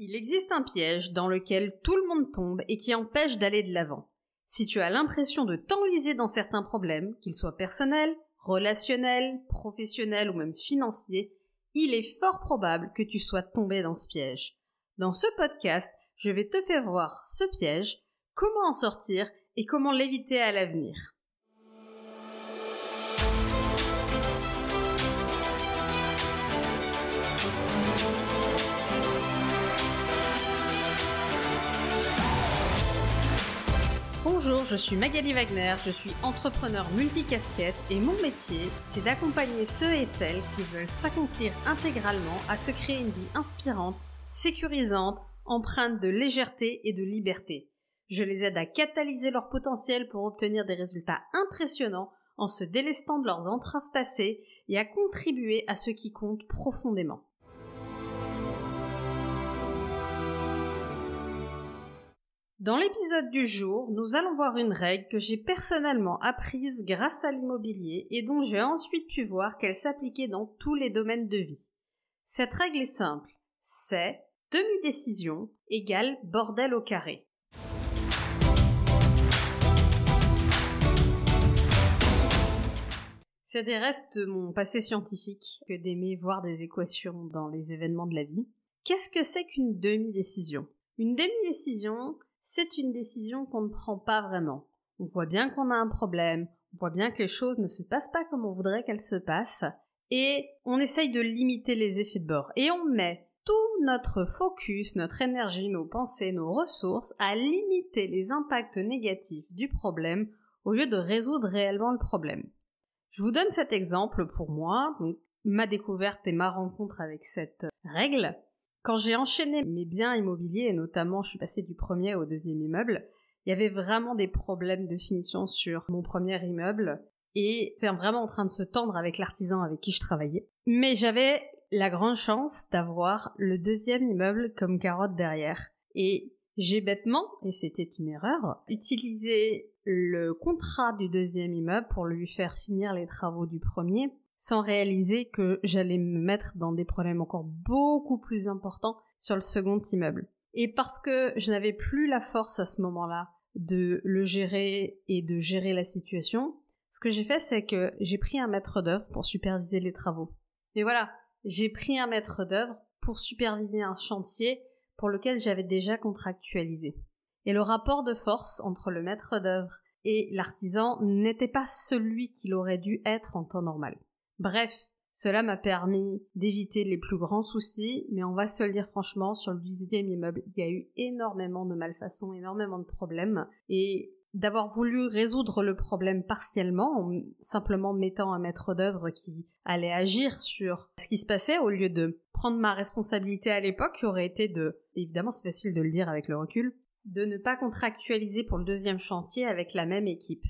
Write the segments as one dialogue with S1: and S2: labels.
S1: Il existe un piège dans lequel tout le monde tombe et qui empêche d'aller de l'avant. Si tu as l'impression de t'enliser dans certains problèmes, qu'ils soient personnels, relationnels, professionnels ou même financiers, il est fort probable que tu sois tombé dans ce piège. Dans ce podcast, je vais te faire voir ce piège, comment en sortir et comment l'éviter à l'avenir. Bonjour, je suis Magali Wagner, je suis entrepreneur multicasquette et mon métier, c'est d'accompagner ceux et celles qui veulent s'accomplir intégralement à se créer une vie inspirante, sécurisante, empreinte de légèreté et de liberté. Je les aide à catalyser leur potentiel pour obtenir des résultats impressionnants en se délestant de leurs entraves passées et à contribuer à ce qui compte profondément. Dans l'épisode du jour, nous allons voir une règle que j'ai personnellement apprise grâce à l'immobilier et dont j'ai ensuite pu voir qu'elle s'appliquait dans tous les domaines de vie. Cette règle est simple, c'est demi-décision égale bordel au carré. C'est des restes de mon passé scientifique que d'aimer voir des équations dans les événements de la vie. Qu'est-ce que c'est qu'une demi-décision? Une demi-décision, c'est une décision qu'on ne prend pas vraiment. On voit bien qu'on a un problème, on voit bien que les choses ne se passent pas comme on voudrait qu'elles se passent, et on essaye de limiter les effets de bord. Et on met tout notre focus, notre énergie, nos pensées, nos ressources à limiter les impacts négatifs du problème au lieu de résoudre réellement le problème. Je vous donne cet exemple pour moi, donc ma découverte et ma rencontre avec cette règle. Quand j'ai enchaîné mes biens immobiliers, et notamment je suis passée du premier au deuxième immeuble, il y avait vraiment des problèmes de finition sur mon premier immeuble et c'était vraiment en train de se tendre avec l'artisan avec qui je travaillais. Mais j'avais la grande chance d'avoir le deuxième immeuble comme carotte derrière. Et j'ai bêtement, et c'était une erreur, utilisé le contrat du deuxième immeuble pour lui faire finir les travaux du premier sans réaliser que j'allais me mettre dans des problèmes encore beaucoup plus importants sur le second immeuble. Et parce que je n'avais plus la force à ce moment-là de le gérer et de gérer la situation, ce que j'ai fait, c'est que j'ai pris un maître d'œuvre pour superviser les travaux. Et voilà, j'ai pris un maître d'œuvre pour superviser un chantier pour lequel j'avais déjà contractualisé. Et le rapport de force entre le maître d'œuvre et l'artisan n'était pas celui qu'il aurait dû être en temps normal. Bref, cela m'a permis d'éviter les plus grands soucis, mais on va se le dire franchement, sur le deuxième immeuble, il y a eu énormément de malfaçons, énormément de problèmes, et d'avoir voulu résoudre le problème partiellement en simplement mettant un maître d'œuvre qui allait agir sur ce qui se passait au lieu de prendre ma responsabilité à l'époque qui aurait été de, évidemment c'est facile de le dire avec le recul, de ne pas contractualiser pour le deuxième chantier avec la même équipe.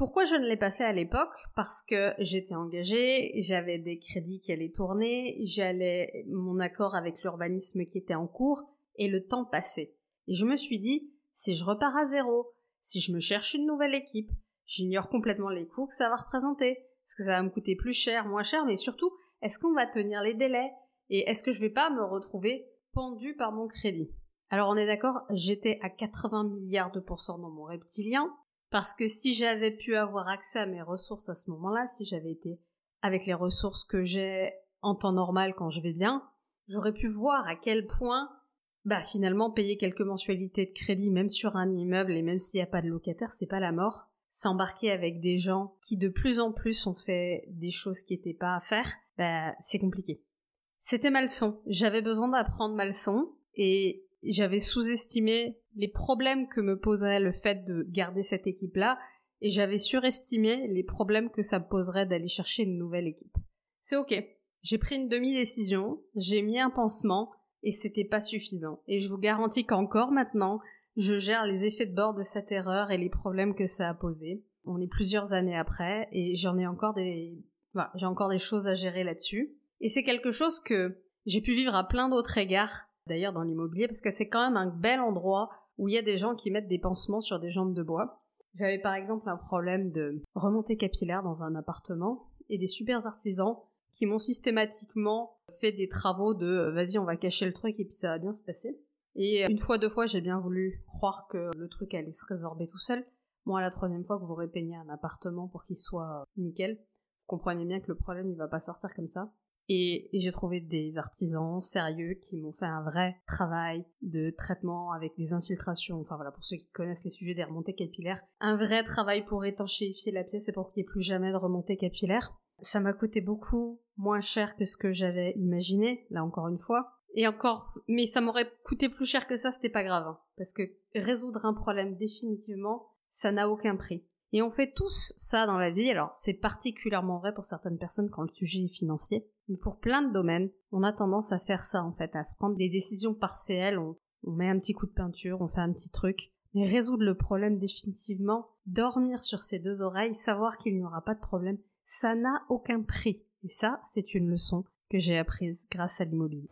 S1: Pourquoi je ne l'ai pas fait à l'époque? Parce que j'étais engagée, j'avais des crédits qui allaient tourner, j'allais mon accord avec l'urbanisme qui était en cours, et le temps passait. Et je me suis dit, si je repars à zéro, si je me cherche une nouvelle équipe, j'ignore complètement les coûts que ça va représenter. Est-ce que ça va me coûter plus cher, moins cher, mais surtout, est-ce qu'on va tenir les délais? Et est-ce que je vais pas me retrouver pendu par mon crédit? Alors on est d'accord, j'étais à 80 milliards de pourcents dans mon reptilien, parce que si j'avais pu avoir accès à mes ressources à ce moment-là, si j'avais été avec les ressources que j'ai en temps normal quand je vais bien, j'aurais pu voir à quel point, bah finalement payer quelques mensualités de crédit même sur un immeuble et même s'il n'y a pas de locataire, c'est pas la mort. S'embarquer avec des gens qui de plus en plus ont fait des choses qui n'étaient pas à faire, bah c'est compliqué. C'était ma leçon. J'avais besoin d'apprendre ma leçon et j'avais sous-estimé les problèmes que me posait le fait de garder cette équipe-là, et j'avais surestimé les problèmes que ça me poserait d'aller chercher une nouvelle équipe. C'est ok. J'ai pris une demi-décision, j'ai mis un pansement, et c'était pas suffisant. Et je vous garantis qu'encore maintenant, je gère les effets de bord de cette erreur et les problèmes que ça a posé. On est plusieurs années après, et j'en ai encore des, j'ai encore des choses à gérer là-dessus. Et c'est quelque chose que j'ai pu vivre à plein d'autres égards d'ailleurs dans l'immobilier parce que c'est quand même un bel endroit où il y a des gens qui mettent des pansements sur des jambes de bois. J'avais par exemple un problème de remontée capillaire dans un appartement et des super artisans qui m'ont systématiquement fait des travaux de vas-y on va cacher le truc et puis ça va bien se passer. Et une fois, deux fois, j'ai bien voulu croire que le truc allait se résorber tout seul. Moi, la troisième fois que vous repeignez un appartement pour qu'il soit nickel, comprenez bien que le problème, il va pas sortir comme ça. Et, j'ai trouvé des artisans sérieux qui m'ont fait un vrai travail de traitement avec des infiltrations. Enfin voilà, pour ceux qui connaissent les sujets des remontées capillaires, un vrai travail pour étanchéifier la pièce et pour qu'il n'y ait plus jamais de remontées capillaires. Ça m'a coûté beaucoup moins cher que ce que j'avais imaginé, là encore une fois. Et encore, mais ça m'aurait coûté plus cher que ça, c'était pas grave. Hein. parce que résoudre un problème définitivement, ça n'a aucun prix. Et on fait tous ça dans la vie, alors c'est particulièrement vrai pour certaines personnes quand le sujet est financier, mais pour plein de domaines, on a tendance à faire ça en fait, à prendre des décisions partielles, on, on met un petit coup de peinture, on fait un petit truc, mais résoudre le problème définitivement, dormir sur ses deux oreilles, savoir qu'il n'y aura pas de problème, ça n'a aucun prix. Et ça, c'est une leçon que j'ai apprise grâce à l'immobilier.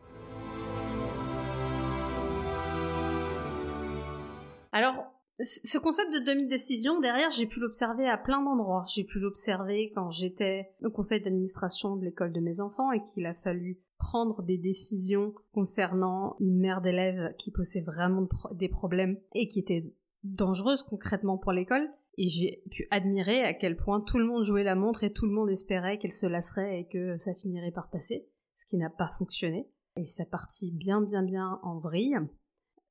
S1: Alors, ce concept de demi-décision, derrière, j'ai pu l'observer à plein d'endroits. J'ai pu l'observer quand j'étais au conseil d'administration de l'école de mes enfants et qu'il a fallu prendre des décisions concernant une mère d'élèves qui posait vraiment des problèmes et qui était dangereuse concrètement pour l'école. Et j'ai pu admirer à quel point tout le monde jouait la montre et tout le monde espérait qu'elle se lasserait et que ça finirait par passer, ce qui n'a pas fonctionné. Et ça partit bien bien bien en vrille.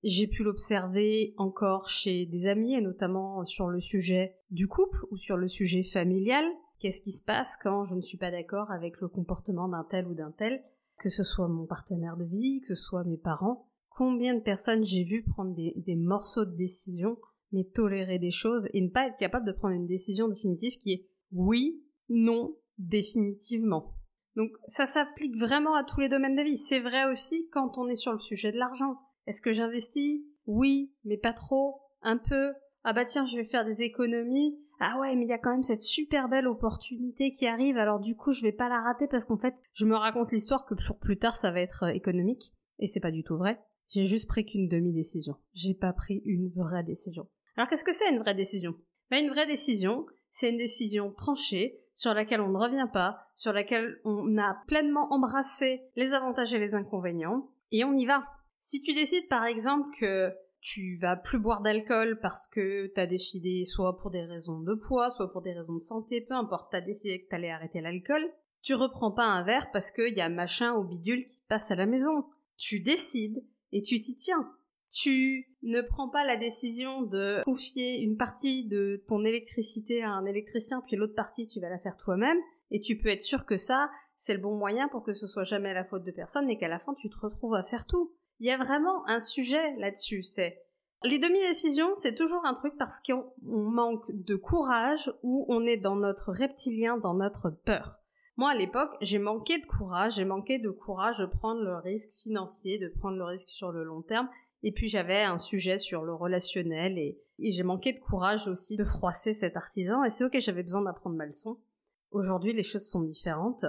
S1: J'ai pu l'observer encore chez des amis, et notamment sur le sujet du couple ou sur le sujet familial. Qu'est-ce qui se passe quand je ne suis pas d'accord avec le comportement d'un tel ou d'un tel, que ce soit mon partenaire de vie, que ce soit mes parents Combien de personnes j'ai vu prendre des, des morceaux de décision, mais tolérer des choses et ne pas être capable de prendre une décision définitive qui est oui, non, définitivement. Donc ça s'applique vraiment à tous les domaines de vie. C'est vrai aussi quand on est sur le sujet de l'argent. Est-ce que j'investis? Oui, mais pas trop. Un peu. Ah bah tiens, je vais faire des économies. Ah ouais, mais il y a quand même cette super belle opportunité qui arrive, alors du coup, je vais pas la rater parce qu'en fait, je me raconte l'histoire que pour plus tard, ça va être euh, économique. Et c'est pas du tout vrai. J'ai juste pris qu'une demi-décision. J'ai pas pris une vraie décision. Alors qu'est-ce que c'est une vraie décision? Bah, Une vraie décision, c'est une décision tranchée, sur laquelle on ne revient pas, sur laquelle on a pleinement embrassé les avantages et les inconvénients, et on y va. Si tu décides par exemple que tu vas plus boire d'alcool parce que t'as décidé soit pour des raisons de poids, soit pour des raisons de santé, peu importe, t'as décidé que t'allais arrêter l'alcool, tu reprends pas un verre parce qu'il y a machin ou bidule qui passe à la maison. Tu décides et tu t'y tiens. Tu ne prends pas la décision de confier une partie de ton électricité à un électricien, puis l'autre partie tu vas la faire toi-même, et tu peux être sûr que ça, c'est le bon moyen pour que ce soit jamais la faute de personne et qu'à la fin tu te retrouves à faire tout il y a vraiment un sujet là-dessus. C'est les demi-décisions, c'est toujours un truc parce qu'on manque de courage ou on est dans notre reptilien, dans notre peur. Moi, à l'époque, j'ai manqué de courage, j'ai manqué de courage de prendre le risque financier, de prendre le risque sur le long terme. Et puis j'avais un sujet sur le relationnel et, et j'ai manqué de courage aussi de froisser cet artisan. Et c'est ok, j'avais besoin d'apprendre ma leçon. Aujourd'hui, les choses sont différentes.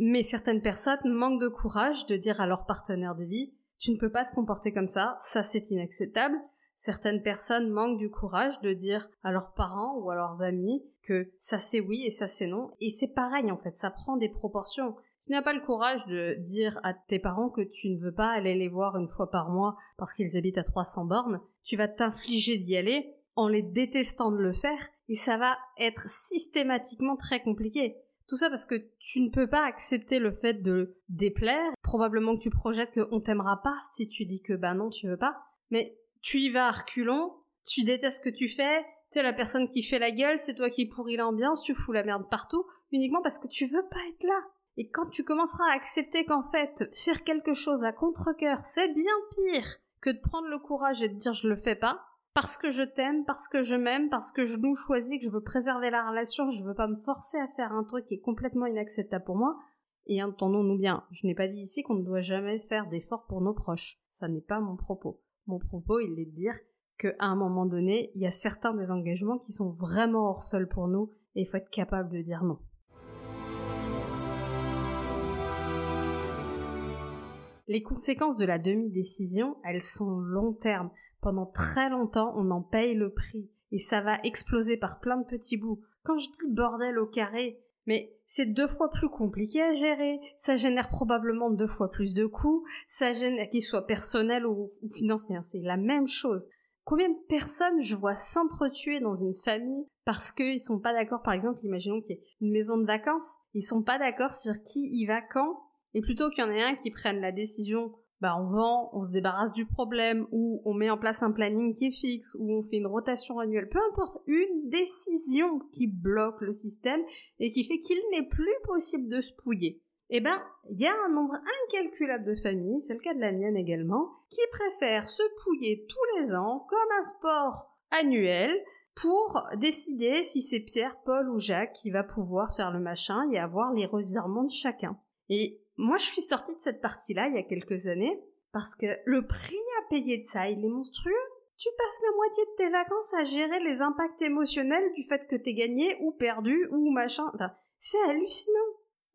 S1: Mais certaines personnes manquent de courage de dire à leur partenaire de vie, tu ne peux pas te comporter comme ça, ça c'est inacceptable. Certaines personnes manquent du courage de dire à leurs parents ou à leurs amis que ça c'est oui et ça c'est non. Et c'est pareil en fait, ça prend des proportions. Tu n'as pas le courage de dire à tes parents que tu ne veux pas aller les voir une fois par mois parce qu'ils habitent à 300 bornes. Tu vas t'infliger d'y aller en les détestant de le faire et ça va être systématiquement très compliqué. Tout ça parce que tu ne peux pas accepter le fait de déplaire. Probablement que tu projettes qu'on t'aimera pas si tu dis que bah non, tu veux pas. Mais tu y vas à reculons, tu détestes ce que tu fais, t'es la personne qui fait la gueule, c'est toi qui pourris l'ambiance, tu fous la merde partout, uniquement parce que tu veux pas être là. Et quand tu commenceras à accepter qu'en fait, faire quelque chose à contre-coeur, c'est bien pire que de prendre le courage et de dire je le fais pas, parce que je t'aime, parce que je m'aime, parce que je nous choisis, que je veux préserver la relation, je veux pas me forcer à faire un truc qui est complètement inacceptable pour moi. Et entendons-nous bien, je n'ai pas dit ici qu'on ne doit jamais faire d'efforts pour nos proches. Ça n'est pas mon propos. Mon propos, il est de dire qu'à un moment donné, il y a certains des engagements qui sont vraiment hors sol pour nous et il faut être capable de dire non. Les conséquences de la demi-décision, elles sont long terme pendant très longtemps, on en paye le prix. Et ça va exploser par plein de petits bouts. Quand je dis bordel au carré, Mais c'est deux fois plus compliqué à gérer, ça génère probablement deux fois plus de coûts, ça génère qu'ils soient personnels ou, ou financiers, hein, c'est la même chose. Combien de personnes je vois s'entretuer dans une famille parce qu'ils sont pas d'accord, par exemple, imaginons qu'il y ait une maison de vacances, ils sont pas d'accord sur qui y va quand, et plutôt qu'il y en ait un qui prenne la décision bah on vend, on se débarrasse du problème, ou on met en place un planning qui est fixe, ou on fait une rotation annuelle, peu importe, une décision qui bloque le système et qui fait qu'il n'est plus possible de se pouiller. Eh ben, il y a un nombre incalculable de familles, c'est le cas de la mienne également, qui préfèrent se pouiller tous les ans comme un sport annuel pour décider si c'est Pierre, Paul ou Jacques qui va pouvoir faire le machin et avoir les revirements de chacun. Et moi, je suis sortie de cette partie-là il y a quelques années parce que le prix à payer de ça, il est monstrueux. Tu passes la moitié de tes vacances à gérer les impacts émotionnels du fait que t'es gagné ou perdu ou machin. C'est hallucinant.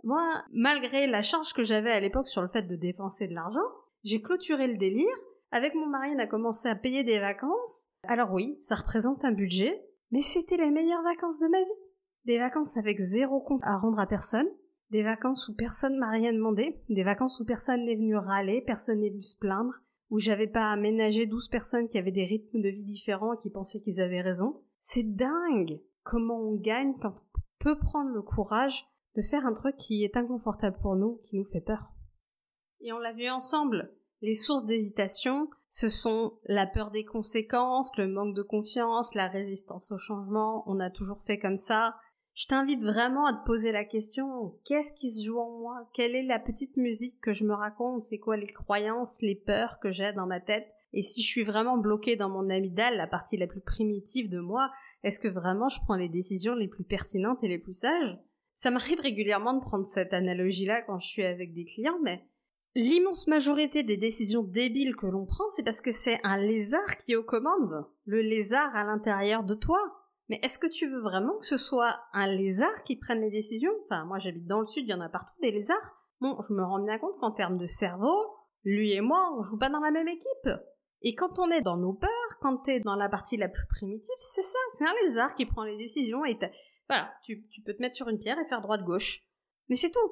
S1: Moi, malgré la charge que j'avais à l'époque sur le fait de dépenser de l'argent, j'ai clôturé le délire. Avec mon mari, on a commencé à payer des vacances. Alors oui, ça représente un budget, mais c'était les meilleures vacances de ma vie. Des vacances avec zéro compte à rendre à personne, des vacances où personne m'a rien demandé, des vacances où personne n'est venu râler, personne n'est venu se plaindre, où j'avais pas à ménager 12 personnes qui avaient des rythmes de vie différents et qui pensaient qu'ils avaient raison. C'est dingue comment on gagne quand on peut prendre le courage de faire un truc qui est inconfortable pour nous, qui nous fait peur. Et on l'a vu ensemble. Les sources d'hésitation, ce sont la peur des conséquences, le manque de confiance, la résistance au changement. On a toujours fait comme ça. Je t'invite vraiment à te poser la question qu'est-ce qui se joue en moi? Quelle est la petite musique que je me raconte? C'est quoi les croyances, les peurs que j'ai dans ma tête? Et si je suis vraiment bloquée dans mon amygdale, la partie la plus primitive de moi, est-ce que vraiment je prends les décisions les plus pertinentes et les plus sages? Ça m'arrive régulièrement de prendre cette analogie-là quand je suis avec des clients, mais l'immense majorité des décisions débiles que l'on prend, c'est parce que c'est un lézard qui est aux commandes. Le lézard à l'intérieur de toi mais est-ce que tu veux vraiment que ce soit un lézard qui prenne les décisions? Enfin, moi j'habite dans le sud, il y en a partout des lézards. Bon, je me rends bien compte qu'en termes de cerveau, lui et moi, on joue pas dans la même équipe. Et quand on est dans nos peurs, quand t'es dans la partie la plus primitive, c'est ça, c'est un lézard qui prend les décisions et voilà, tu, tu peux te mettre sur une pierre et faire droite-gauche. Mais c'est tout.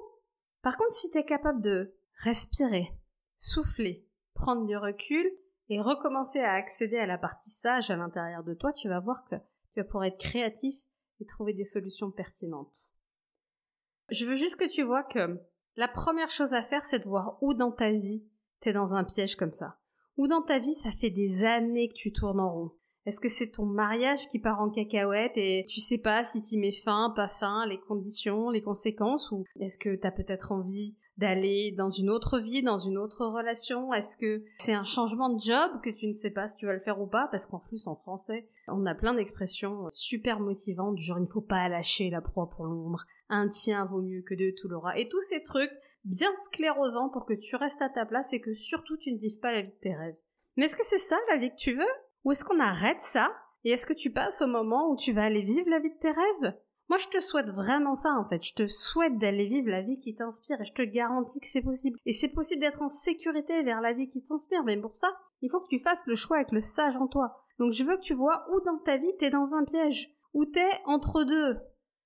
S1: Par contre, si t'es capable de respirer, souffler, prendre du recul et recommencer à accéder à la partie sage à l'intérieur de toi, tu vas voir que tu vas pouvoir être créatif et trouver des solutions pertinentes. Je veux juste que tu vois que la première chose à faire, c'est de voir où dans ta vie t'es dans un piège comme ça. Où dans ta vie, ça fait des années que tu tournes en rond. Est-ce que c'est ton mariage qui part en cacahuète et tu sais pas si tu mets fin, pas fin, les conditions, les conséquences ou est-ce que t'as peut-être envie d'aller dans une autre vie, dans une autre relation? Est-ce que c'est un changement de job que tu ne sais pas si tu vas le faire ou pas? Parce qu'en plus, en français, on a plein d'expressions super motivantes, genre il ne faut pas lâcher la proie pour l'ombre, un tien vaut mieux que deux tout l'aura, et tous ces trucs bien sclérosants pour que tu restes à ta place et que surtout tu ne vives pas la vie de tes rêves. Mais est-ce que c'est ça la vie que tu veux? Ou est-ce qu'on arrête ça? Et est-ce que tu passes au moment où tu vas aller vivre la vie de tes rêves? Moi, je te souhaite vraiment ça, en fait. Je te souhaite d'aller vivre la vie qui t'inspire et je te garantis que c'est possible. Et c'est possible d'être en sécurité vers la vie qui t'inspire. Mais pour ça, il faut que tu fasses le choix avec le sage en toi. Donc, je veux que tu vois où dans ta vie t'es dans un piège. Où t'es entre deux.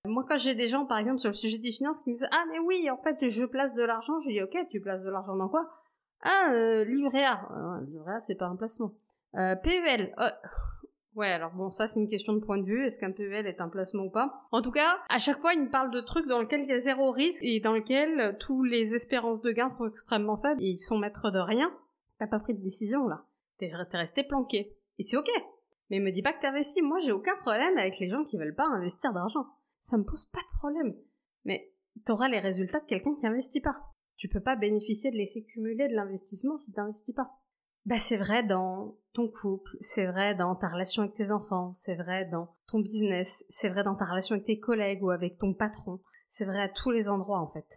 S1: Moi, quand j'ai des gens, par exemple, sur le sujet des finances qui me disent Ah, mais oui, en fait, je place de l'argent, je dis Ok, tu places de l'argent dans quoi? Ah, euh, livret A. Euh, A, c'est pas un placement. Euh, PEL. Ouais, alors bon, ça c'est une question de point de vue. Est-ce qu'un PEL est un placement ou pas? En tout cas, à chaque fois, il me parle de trucs dans lesquels il y a zéro risque et dans lesquels euh, tous les espérances de gains sont extrêmement faibles et ils sont maîtres de rien. T'as pas pris de décision là. T'es resté planqué. Et c'est ok. Mais me dis pas que t'investis. Moi, j'ai aucun problème avec les gens qui veulent pas investir d'argent. Ça me pose pas de problème. Mais t'auras les résultats de quelqu'un qui investit pas. Tu peux pas bénéficier de l'effet cumulé de l'investissement si t'investis pas. Bah, c'est vrai dans ton couple, c'est vrai dans ta relation avec tes enfants, c'est vrai dans ton business, c'est vrai dans ta relation avec tes collègues ou avec ton patron, c'est vrai à tous les endroits en fait.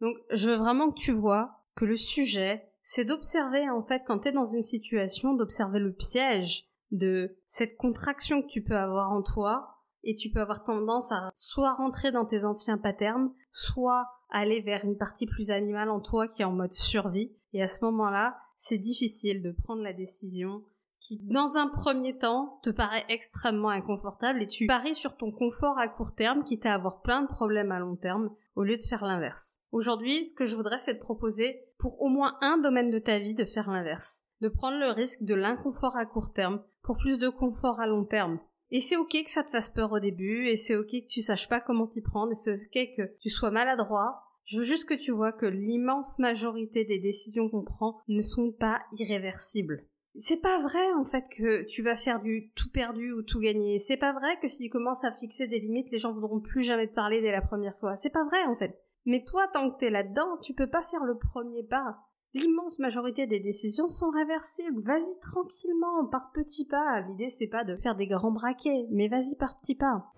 S1: Donc je veux vraiment que tu vois que le sujet, c'est d'observer en fait quand tu es dans une situation, d'observer le piège de cette contraction que tu peux avoir en toi et tu peux avoir tendance à soit rentrer dans tes anciens patterns, soit aller vers une partie plus animale en toi qui est en mode survie. Et à ce moment-là, c'est difficile de prendre la décision qui, dans un premier temps, te paraît extrêmement inconfortable et tu paries sur ton confort à court terme, quitte à avoir plein de problèmes à long terme, au lieu de faire l'inverse. Aujourd'hui, ce que je voudrais, c'est de proposer, pour au moins un domaine de ta vie, de faire l'inverse. De prendre le risque de l'inconfort à court terme pour plus de confort à long terme. Et c'est ok que ça te fasse peur au début, et c'est ok que tu saches pas comment t'y prendre, et c'est ok que tu sois maladroit. Je veux juste que tu vois que l'immense majorité des décisions qu'on prend ne sont pas irréversibles. C'est pas vrai en fait que tu vas faire du tout perdu ou tout gagné. C'est pas vrai que si tu commences à fixer des limites, les gens voudront plus jamais te parler dès la première fois. C'est pas vrai en fait. Mais toi, tant que t'es là-dedans, tu peux pas faire le premier pas. L'immense majorité des décisions sont réversibles. Vas-y tranquillement, par petits pas. L'idée c'est pas de faire des grands braquets, mais vas-y par petits pas.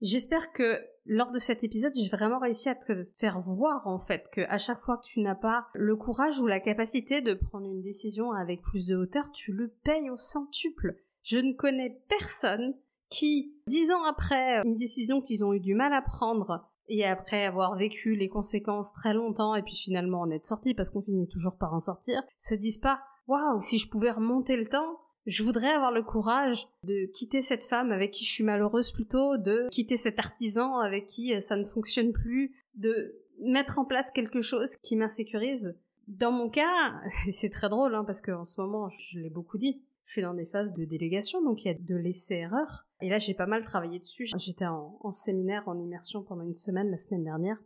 S1: J'espère que lors de cet épisode, j'ai vraiment réussi à te faire voir en fait que à chaque fois que tu n'as pas le courage ou la capacité de prendre une décision avec plus de hauteur, tu le payes au centuple. Je ne connais personne qui, dix ans après une décision qu'ils ont eu du mal à prendre, et après avoir vécu les conséquences très longtemps et puis finalement en être sorti parce qu'on finit toujours par en sortir, se disent pas waouh, si je pouvais remonter le temps, je voudrais avoir le courage de quitter cette femme avec qui je suis malheureuse plutôt, de quitter cet artisan avec qui euh, ça ne fonctionne plus, de mettre en place quelque chose qui m'insécurise. Dans mon cas, c'est très drôle hein, parce qu'en ce moment, je l'ai beaucoup dit, je suis dans des phases de délégation, donc il y a de l'essai-erreur. Et là, j'ai pas mal travaillé dessus. J'étais en, en, séminaire, en immersion pendant une semaine la semaine dernière.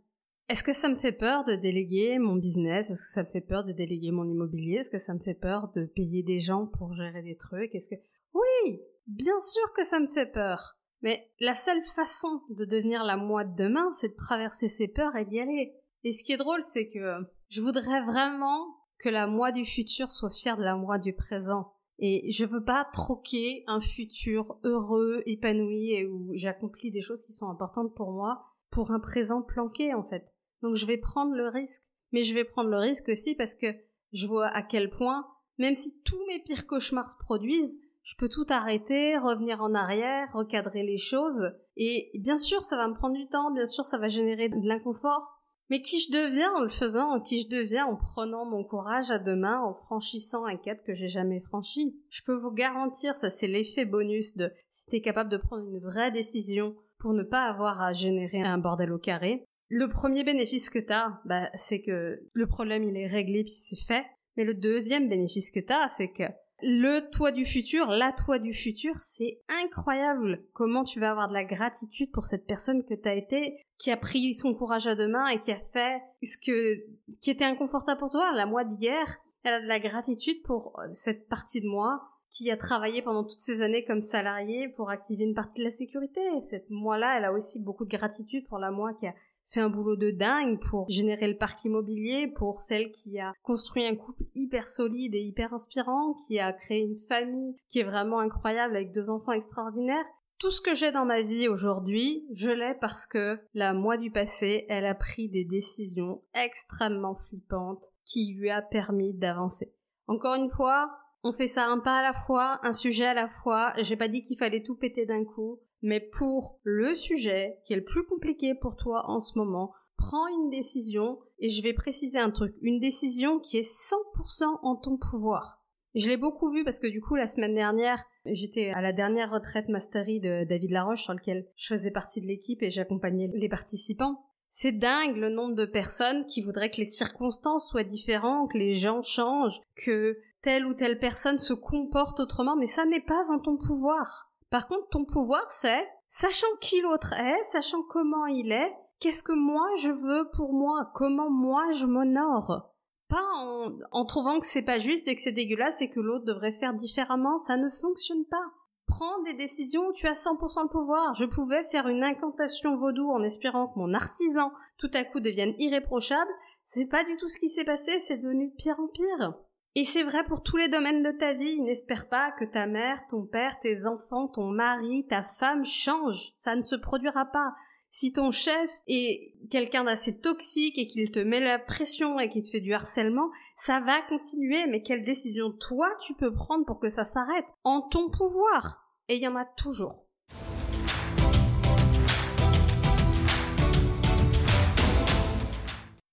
S1: Est-ce que ça me fait peur de déléguer mon business? Est-ce que ça me fait peur de déléguer mon immobilier? Est-ce que ça me fait peur de payer des gens pour gérer des trucs? Est-ce que... Oui Bien sûr que ça me fait peur mais la seule façon de devenir la moi de demain, c'est de traverser ces peurs et d'y aller. Et ce qui est drôle, c'est que je voudrais vraiment que la moi du futur soit fière de la moi du présent. Et je veux pas troquer un futur heureux, épanoui et où j'accomplis des choses qui sont importantes pour moi pour un présent planqué en fait. Donc je vais prendre le risque. Mais je vais prendre le risque aussi parce que je vois à quel point, même si tous mes pires cauchemars se produisent, je peux tout arrêter, revenir en arrière, recadrer les choses. Et bien sûr, ça va me prendre du temps, bien sûr, ça va générer de l'inconfort. Mais qui je deviens en le faisant, qui je deviens en prenant mon courage à deux mains, en franchissant un cap que j'ai jamais franchi? Je peux vous garantir, ça c'est l'effet bonus de si t'es capable de prendre une vraie décision pour ne pas avoir à générer un bordel au carré. Le premier bénéfice que t'as, bah, c'est que le problème il est réglé puis c'est fait. Mais le deuxième bénéfice que t'as, c'est que le toi du futur, la toi du futur, c'est incroyable comment tu vas avoir de la gratitude pour cette personne que t'as été, qui a pris son courage à deux mains et qui a fait ce que, qui était inconfortable pour toi, la moi d'hier. Elle a de la gratitude pour euh, cette partie de moi qui a travaillé pendant toutes ces années comme salarié pour activer une partie de la sécurité. Cette moi-là, elle a aussi beaucoup de gratitude pour la moi qui a fait un boulot de dingue pour générer le parc immobilier, pour celle qui a construit un couple hyper solide et hyper inspirant, qui a créé une famille qui est vraiment incroyable avec deux enfants extraordinaires. Tout ce que j'ai dans ma vie aujourd'hui, je l'ai parce que la moi du passé, elle a pris des décisions extrêmement flippantes qui lui a permis d'avancer. Encore une fois, on fait ça un pas à la fois, un sujet à la fois. J'ai pas dit qu'il fallait tout péter d'un coup. Mais pour le sujet qui est le plus compliqué pour toi en ce moment, prends une décision et je vais préciser un truc. Une décision qui est 100% en ton pouvoir. Je l'ai beaucoup vu parce que du coup, la semaine dernière, j'étais à la dernière retraite Mastery de David Laroche sur lequel je faisais partie de l'équipe et j'accompagnais les participants. C'est dingue le nombre de personnes qui voudraient que les circonstances soient différentes, que les gens changent, que telle ou telle personne se comporte autrement, mais ça n'est pas en ton pouvoir. Par contre, ton pouvoir, c'est, sachant qui l'autre est, sachant comment il est, qu'est-ce que moi je veux pour moi, comment moi je m'honore. Pas en, en trouvant que c'est pas juste et que c'est dégueulasse et que l'autre devrait faire différemment, ça ne fonctionne pas. Prends des décisions où tu as 100% le pouvoir. Je pouvais faire une incantation vaudou en espérant que mon artisan tout à coup devienne irréprochable. C'est pas du tout ce qui s'est passé, c'est devenu de pire en pire. Et c'est vrai pour tous les domaines de ta vie. N'espère pas que ta mère, ton père, tes enfants, ton mari, ta femme changent. Ça ne se produira pas. Si ton chef est quelqu'un d'assez toxique et qu'il te met la pression et qu'il te fait du harcèlement, ça va continuer. Mais quelle décision toi tu peux prendre pour que ça s'arrête? En ton pouvoir. Et il y en a toujours.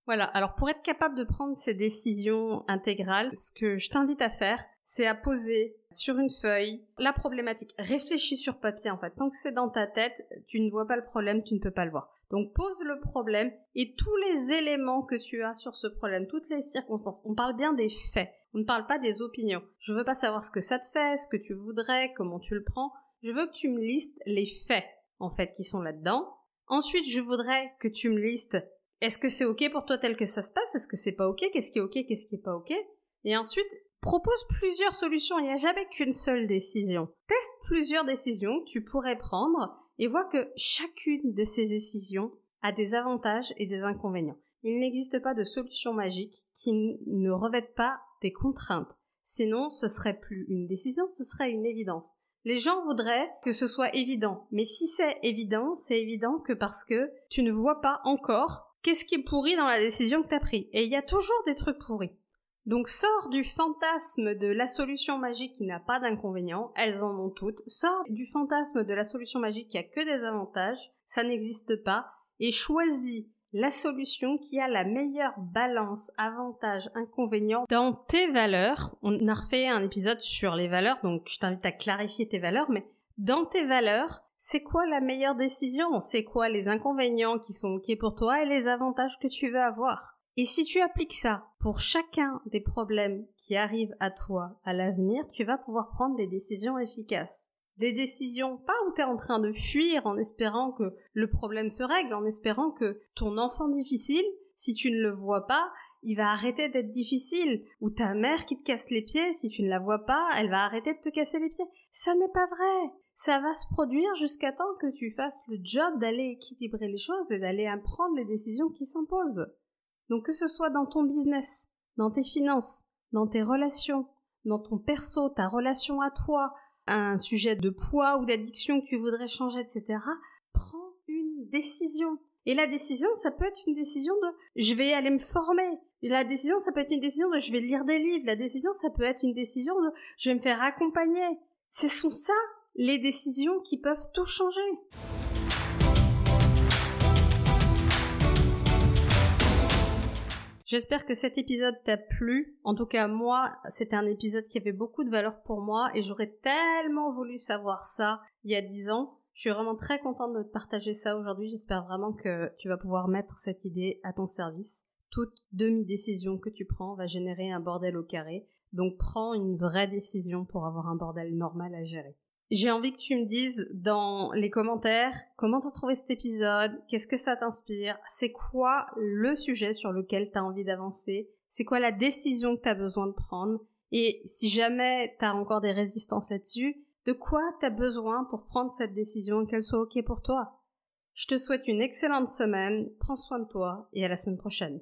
S1: Voilà, alors pour être capable de prendre ces décisions intégrales, ce que je t'invite à faire, c'est à poser sur une feuille la problématique. Réfléchis sur papier en fait. Tant que c'est dans ta tête, tu ne vois pas le problème, tu ne peux pas le voir. Donc pose le problème et tous les éléments que tu as sur ce problème, toutes les circonstances. On parle bien des faits, on ne parle pas des opinions. Je veux pas savoir ce que ça te fait, ce que tu voudrais, comment tu le prends. Je veux que tu me listes les faits en fait qui sont là-dedans. Ensuite, je voudrais que tu me listes est-ce que c'est ok pour toi tel que ça se passe? Est-ce que c'est pas ok? Qu'est-ce qui est ok? Qu'est-ce qui est pas ok? Et ensuite, propose plusieurs solutions. Il n'y a jamais qu'une seule décision. Teste plusieurs décisions que tu pourrais prendre et vois que chacune de ces décisions a des avantages et des inconvénients. Il n'existe pas de solution magique qui ne revête pas des contraintes. Sinon, ce serait plus une décision, ce serait une évidence. Les gens voudraient que ce soit évident, mais si c'est évident, c'est évident que parce que tu ne vois pas encore qu'est-ce qui est pourri dans la décision que tu as prise. Et il y a toujours des trucs pourris. Donc sors du fantasme de la solution magique qui n'a pas d'inconvénients, elles en ont toutes. Sors du fantasme de la solution magique qui a que des avantages, ça n'existe pas, et choisis la solution qui a la meilleure balance avantage-inconvénient dans tes valeurs. On a refait un épisode sur les valeurs, donc je t'invite à clarifier tes valeurs, mais dans tes valeurs, c'est quoi la meilleure décision? C'est quoi les inconvénients qui sont ok pour toi et les avantages que tu veux avoir? Et si tu appliques ça pour chacun des problèmes qui arrivent à toi à l'avenir, tu vas pouvoir prendre des décisions efficaces. Des décisions pas où tu es en train de fuir en espérant que le problème se règle, en espérant que ton enfant difficile, si tu ne le vois pas, il va arrêter d'être difficile, ou ta mère qui te casse les pieds, si tu ne la vois pas, elle va arrêter de te casser les pieds. Ça n'est pas vrai. Ça va se produire jusqu'à temps que tu fasses le job d'aller équilibrer les choses et d'aller prendre les décisions qui s'imposent. Donc que ce soit dans ton business, dans tes finances, dans tes relations, dans ton perso, ta relation à toi, un sujet de poids ou d'addiction que tu voudrais changer, etc., prends une décision. Et la décision, ça peut être une décision de je vais aller me former. La décision, ça peut être une décision de je vais lire des livres. La décision, ça peut être une décision de je vais me faire accompagner. Ce sont ça les décisions qui peuvent tout changer. J'espère que cet épisode t'a plu. En tout cas, moi, c'était un épisode qui avait beaucoup de valeur pour moi et j'aurais tellement voulu savoir ça il y a dix ans. Je suis vraiment très contente de te partager ça aujourd'hui. J'espère vraiment que tu vas pouvoir mettre cette idée à ton service. Toute demi-décision que tu prends va générer un bordel au carré. Donc prends une vraie décision pour avoir un bordel normal à gérer. J'ai envie que tu me dises dans les commentaires comment t'as trouvé cet épisode, qu'est-ce que ça t'inspire, c'est quoi le sujet sur lequel t'as envie d'avancer, c'est quoi la décision que t'as besoin de prendre, et si jamais t'as encore des résistances là-dessus, de quoi t'as besoin pour prendre cette décision et qu'elle soit ok pour toi? Je te souhaite une excellente semaine, prends soin de toi et à la semaine prochaine.